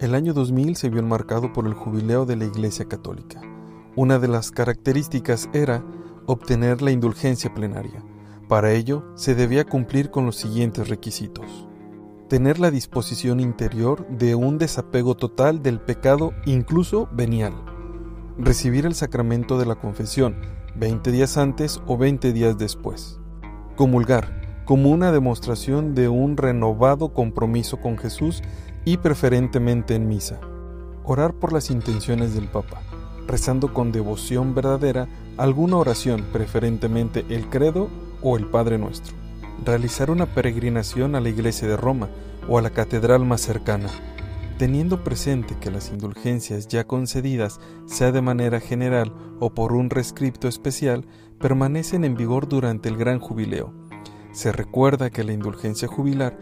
El año 2000 se vio enmarcado por el jubileo de la Iglesia Católica. Una de las características era obtener la indulgencia plenaria. Para ello, se debía cumplir con los siguientes requisitos. Tener la disposición interior de un desapego total del pecado, incluso venial. Recibir el sacramento de la confesión 20 días antes o 20 días después. Comulgar, como una demostración de un renovado compromiso con Jesús y preferentemente en misa. Orar por las intenciones del Papa, rezando con devoción verdadera alguna oración, preferentemente el credo o el Padre Nuestro. Realizar una peregrinación a la iglesia de Roma o a la catedral más cercana, teniendo presente que las indulgencias ya concedidas, sea de manera general o por un rescripto especial, permanecen en vigor durante el gran jubileo. Se recuerda que la indulgencia jubilar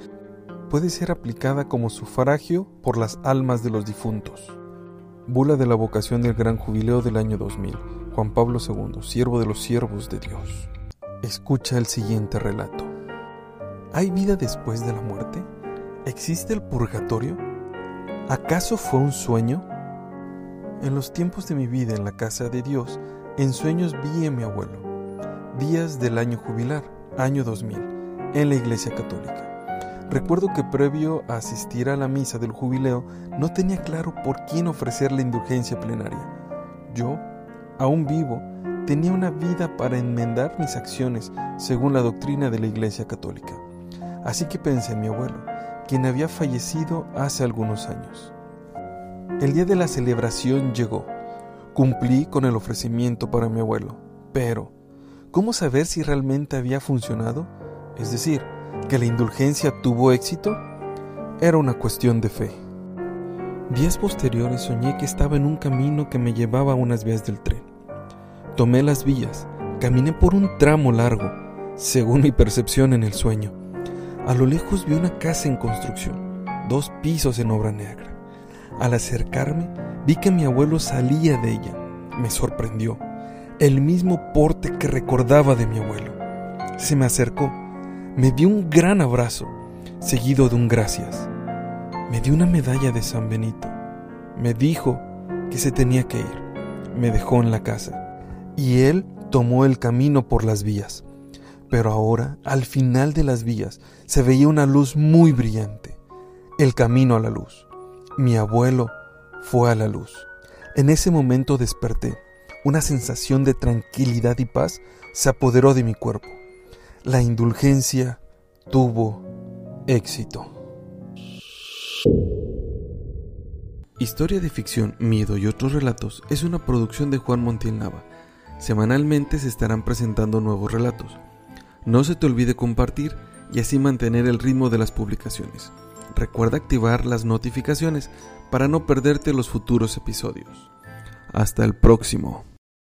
puede ser aplicada como sufragio por las almas de los difuntos. Bula de la vocación del Gran Jubileo del año 2000, Juan Pablo II, siervo de los siervos de Dios. Escucha el siguiente relato. ¿Hay vida después de la muerte? ¿Existe el purgatorio? ¿Acaso fue un sueño? En los tiempos de mi vida en la casa de Dios, en sueños vi a mi abuelo, días del año jubilar, año 2000, en la iglesia católica. Recuerdo que previo a asistir a la misa del jubileo no tenía claro por quién ofrecer la indulgencia plenaria. Yo, aún vivo, tenía una vida para enmendar mis acciones según la doctrina de la Iglesia Católica. Así que pensé en mi abuelo, quien había fallecido hace algunos años. El día de la celebración llegó. Cumplí con el ofrecimiento para mi abuelo, pero ¿cómo saber si realmente había funcionado? Es decir, que la indulgencia tuvo éxito era una cuestión de fe. Días posteriores soñé que estaba en un camino que me llevaba a unas vías del tren. Tomé las vías, caminé por un tramo largo, según mi percepción en el sueño. A lo lejos vi una casa en construcción, dos pisos en obra negra. Al acercarme, vi que mi abuelo salía de ella. Me sorprendió. El mismo porte que recordaba de mi abuelo. Se me acercó me dio un gran abrazo, seguido de un gracias. Me dio una medalla de San Benito. Me dijo que se tenía que ir. Me dejó en la casa. Y él tomó el camino por las vías. Pero ahora, al final de las vías, se veía una luz muy brillante. El camino a la luz. Mi abuelo fue a la luz. En ese momento desperté. Una sensación de tranquilidad y paz se apoderó de mi cuerpo la indulgencia tuvo éxito. Historia de ficción, miedo y otros relatos es una producción de Juan Montiel Nava. Semanalmente se estarán presentando nuevos relatos. No se te olvide compartir y así mantener el ritmo de las publicaciones. Recuerda activar las notificaciones para no perderte los futuros episodios. Hasta el próximo.